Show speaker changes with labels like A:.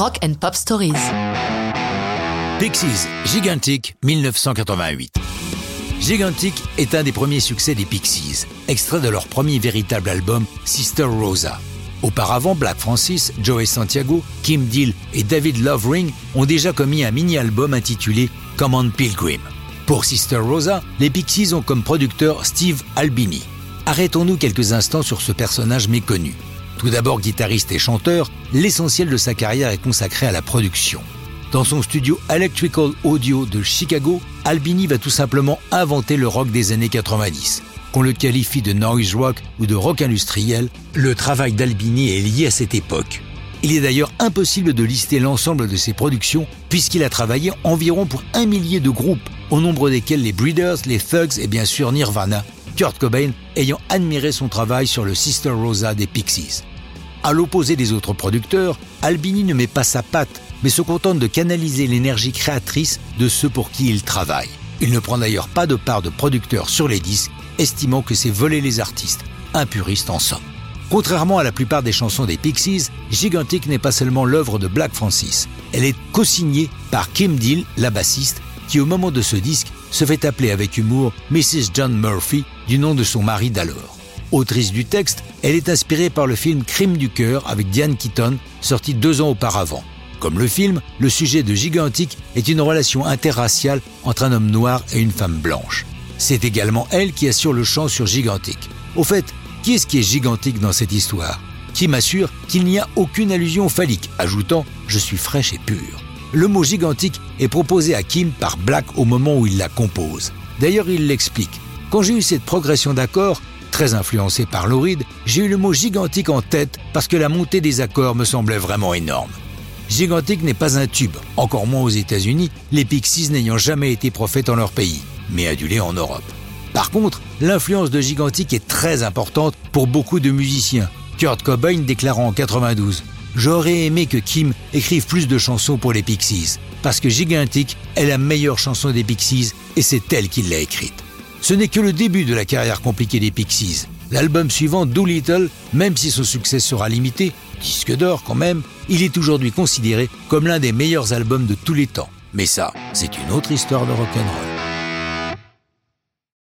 A: Rock and Pop Stories.
B: Pixies, Gigantic, 1988. Gigantic est un des premiers succès des Pixies, extrait de leur premier véritable album, Sister Rosa. Auparavant, Black Francis, Joey Santiago, Kim Deal et David Lovering ont déjà commis un mini-album intitulé Command Pilgrim. Pour Sister Rosa, les Pixies ont comme producteur Steve Albini. Arrêtons-nous quelques instants sur ce personnage méconnu. Tout d'abord guitariste et chanteur, l'essentiel de sa carrière est consacré à la production. Dans son studio Electrical Audio de Chicago, Albini va tout simplement inventer le rock des années 90. Qu'on le qualifie de noise rock ou de rock industriel, le travail d'Albini est lié à cette époque. Il est d'ailleurs impossible de lister l'ensemble de ses productions puisqu'il a travaillé environ pour un millier de groupes, au nombre desquels les Breeders, les Thugs et bien sûr Nirvana, Kurt Cobain ayant admiré son travail sur le Sister Rosa des Pixies. À l'opposé des autres producteurs, Albini ne met pas sa patte, mais se contente de canaliser l'énergie créatrice de ceux pour qui il travaille. Il ne prend d'ailleurs pas de part de producteur sur les disques, estimant que c'est voler les artistes, un puriste en somme. Contrairement à la plupart des chansons des Pixies, Gigantic n'est pas seulement l'œuvre de Black Francis. Elle est co-signée par Kim Deal, la bassiste, qui au moment de ce disque se fait appeler avec humour Mrs. John Murphy, du nom de son mari d'alors. Autrice du texte, elle est inspirée par le film Crime du cœur avec Diane Keaton, sorti deux ans auparavant. Comme le film, le sujet de Gigantic est une relation interraciale entre un homme noir et une femme blanche. C'est également elle qui assure le chant sur Gigantic. Au fait, qui est-ce qui est gigantique dans cette histoire? Qui m'assure qu'il n'y a aucune allusion phallique, ajoutant ⁇ Je suis fraîche et pure ⁇ Le mot gigantique est proposé à Kim par Black au moment où il la compose. D'ailleurs, il l'explique. Quand j'ai eu cette progression d'accords, Très influencé par l'oride, j'ai eu le mot gigantique en tête parce que la montée des accords me semblait vraiment énorme. Gigantique n'est pas un tube, encore moins aux États-Unis, les Pixies n'ayant jamais été prophètes en leur pays, mais adulés en Europe. Par contre, l'influence de Gigantic est très importante pour beaucoup de musiciens. Kurt Cobain déclarant en 92 J'aurais aimé que Kim écrive plus de chansons pour les Pixies, parce que Gigantic est la meilleure chanson des Pixies et c'est elle qui l'a écrite. Ce n'est que le début de la carrière compliquée des Pixies. L'album suivant, Doolittle, même si son succès sera limité, disque d'or quand même, il est aujourd'hui considéré comme l'un des meilleurs albums de tous les temps. Mais ça, c'est une autre histoire de rock'n'roll.